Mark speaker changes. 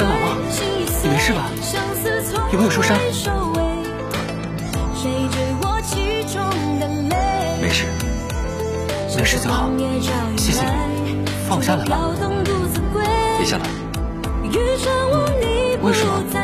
Speaker 1: 三郎吗？你没事吧？有没有受伤？没事，没事就好。谢谢，你，放我下来吧。别下来，为什么？